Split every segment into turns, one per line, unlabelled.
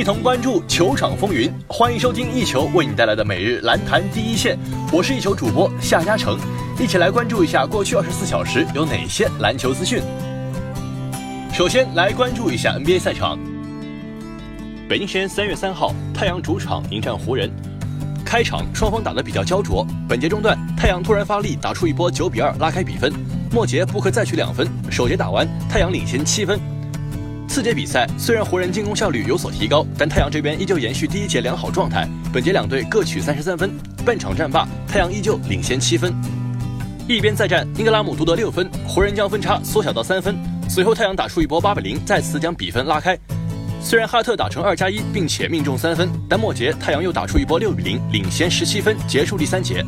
一同关注球场风云，欢迎收听一球为你带来的每日篮坛第一线。我是一球主播夏嘉诚，一起来关注一下过去二十四小时有哪些篮球资讯。首先来关注一下 NBA 赛场。北京时间三月三号，太阳主场迎战湖人。开场双方打得比较焦灼，本节中段太阳突然发力，打出一波九比二拉开比分。末节布克再取两分，首节打完，太阳领先七分。次节比赛虽然湖人进攻效率有所提高，但太阳这边依旧延续第一节良好状态。本节两队各取三十三分，半场战罢，太阳依旧领先七分。一边再战，英格拉姆独得六分，湖人将分差缩小到三分。随后太阳打出一波八比零，再次将比分拉开。虽然哈特打成二加一，并且命中三分，但末节太阳又打出一波六比零，领先十七分，结束第三节。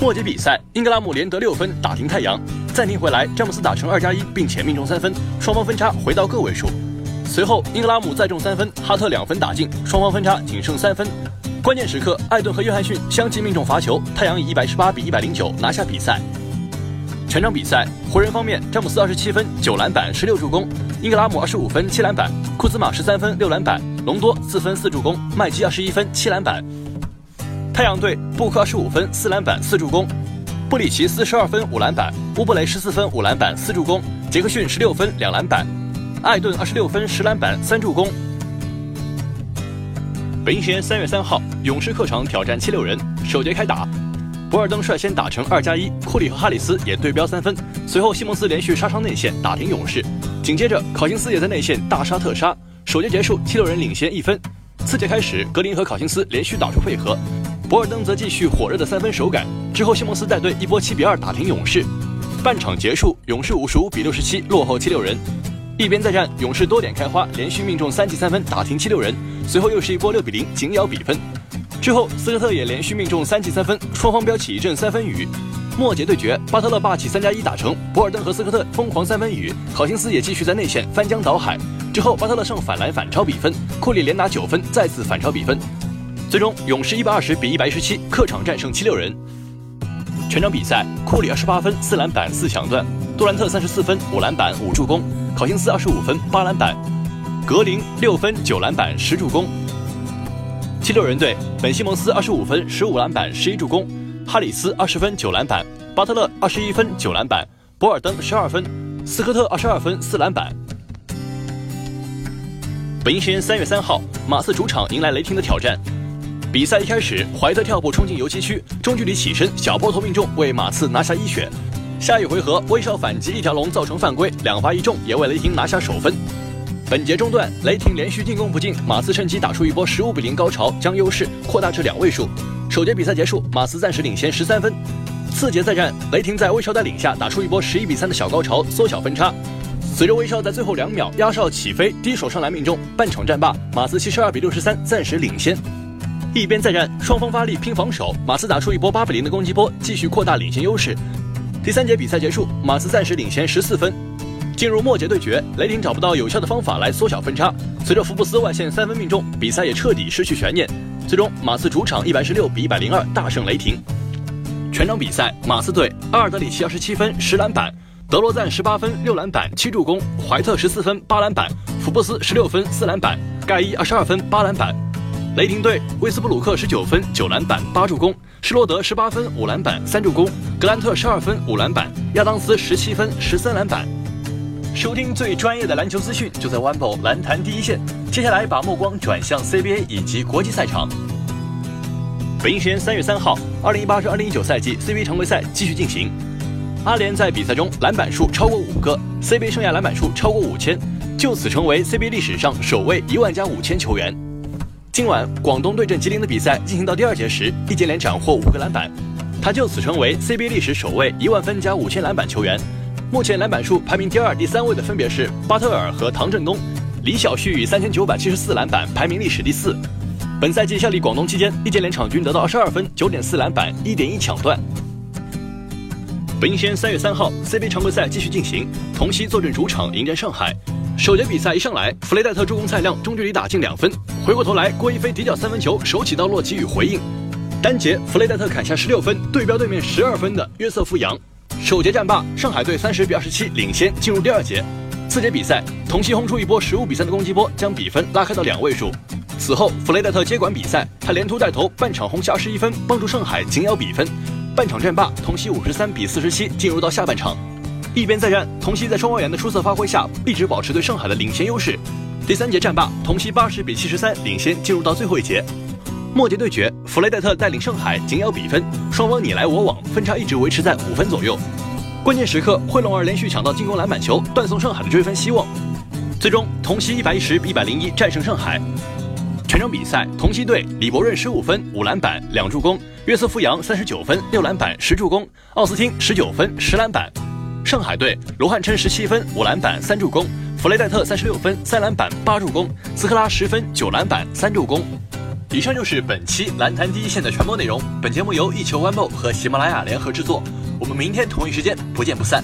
末节比赛，英格拉姆连得六分，打停太阳。暂停回来，詹姆斯打成二加一，并且命中三分，双方分差回到个位数。随后英格拉姆再中三分，哈特两分打进，双方分差仅剩三分。关键时刻，艾顿和约翰逊相继命中罚球，太阳以一百十八比一百零九拿下比赛。全场比赛，湖人方面，詹姆斯二十七分、九篮板、十六助攻；英格拉姆二十五分、七篮板；库兹马十三分、六篮板；隆多四分、四助攻；麦基二十一分、七篮板。太阳队，布克二十五分、四篮板、四助攻；布里奇斯十二分、五篮板；乌布雷十四分、五篮板、四助攻；杰克逊十六分、两篮板；艾顿二十六分、十篮板、三助攻。北京时间三月三号，勇士客场挑战七六人，首节开打。博尔登率先打成二加一，库里和哈里斯也对标三分。随后西蒙斯连续杀伤内线，打停勇士。紧接着考辛斯也在内线大杀特杀。首节结束，七六人领先一分。次节开始，格林和考辛斯连续打出配合，博尔登则继续火热的三分手感。之后西蒙斯带队一波七比二打停勇士。半场结束，勇士五十五比六十七落后七六人。一边再战，勇士多点开花，连续命中三记三分打停七六人。随后又是一波六比零紧咬比分。之后，斯科特也连续命中三记三分，双方飙起一阵三分雨。末节对决，巴特勒霸气三加一打成，博尔登和斯科特疯狂三分雨，考辛斯也继续在内线翻江倒海。之后，巴特勒上反篮反超比分，库里连拿九分，再次反超比分。最终，勇士一百二十比一百一十七客场战胜七六人。全场比赛，库里二十八分、四篮板、四抢断；杜兰特三十四分、五篮板、五助攻；考辛斯二十五分、八篮板；格林六分、九篮板、十助攻。七六人队，本西蒙斯二十五分、十五篮板、十一助攻；哈里斯二十分、九篮板；巴特勒二十一分、九篮板；博尔登十二分；斯科特二十二分、四篮板。北京时间三月三号，马刺主场迎来雷霆的挑战。比赛一开始，怀特跳步冲进游击区，中距离起身小波头命中，为马刺拿下一血。下一回合，威少反击一条龙造成犯规，两罚一中，也为雷霆拿下首分。本节中段，雷霆连续进攻不进，马刺趁机打出一波十五比零高潮，将优势扩大至两位数。首节比赛结束，马刺暂时领先十三分。次节再战，雷霆在威少带领下打出一波十一比三的小高潮，缩小分差。随着威少在最后两秒压哨起飞，低手上篮命中，半场战罢，马刺七十二比六十三暂时领先。一边再战，双方发力拼防守，马刺打出一波八比零的攻击波，继续扩大领先优势。第三节比赛结束，马刺暂时领先十四分。进入末节对决，雷霆找不到有效的方法来缩小分差。随着福布斯外线三分命中，比赛也彻底失去悬念。最终，马刺主场一百十六比一百零二大胜雷霆。全场比赛，马刺队阿尔德里奇二十七分十篮板，德罗赞十八分六篮板七助攻，怀特十四分八篮板，福布斯十六分四篮板，盖伊二十二分八篮板。雷霆队威斯布鲁克十九分九篮板八助攻，施罗德十八分五篮板三助攻，格兰特十二分五篮板，亚当斯十七分十三篮板。收听最专业的篮球资讯，就在 o n e b o 篮坛第一线。接下来把目光转向 CBA 以及国际赛场。北京时间三月三号，二零一八至二零一九赛季 CBA 常规赛继续进行。阿联在比赛中篮板数超过五个，CBA 生涯篮板数超过五千，就此成为 CBA 历史上首位一万加五千球员。今晚广东对阵吉林的比赛进行到第二节时，易建联斩获五个篮板，他就此成为 CBA 历史首位一万分加五千篮板球员。目前篮板数排名第二、第三位的分别是巴特尔和唐振东，李晓旭以三千九百七十四篮板排名历史第四。本赛季效力广东期间，易建联场均得到二十二分、九点四篮板、一点一抢断。北京时间三月三号，CBA 常规赛继续进行，同曦坐镇主场迎战上海。首节比赛一上来，弗雷戴特助攻蔡亮中距离打进两分，回过头来郭一飞底角三分球手起刀落给予回应。单节弗雷戴特砍下十六分，对标对面十二分的约瑟夫杨。首节战罢，上海队三十比二十七领先，进入第二节。次节比赛，同曦轰出一波十五比三的攻击波，将比分拉开到两位数。此后，弗雷戴特接管比赛，他连突带投，半场轰下十一分，帮助上海紧咬比分。半场战罢，同曦五十三比四十七进入到下半场。一边再战，同曦在双外援的出色发挥下，一直保持对上海的领先优势。第三节战罢，同曦八十比七十三领先，进入到最后一节。末节对决，弗雷戴特带领上海紧咬比分，双方你来我往，分差一直维持在五分左右。关键时刻，惠龙儿连续抢到进攻篮板球，断送上海的追分希望。最终，同曦一百一十比一百零一战胜上海。全场比赛，同曦队李博润十五分五篮板两助攻，约瑟夫杨三十九分六篮板十助攻，奥斯汀十九分十篮板。上海队罗汉琛十七分五篮板三助攻，弗雷戴特三十六分三篮板八助攻，斯科拉十分九篮板三助攻。以上就是本期篮坛第一线的全部内容。本节目由一球 One 和喜马拉雅联合制作。我们明天同一时间不见不散。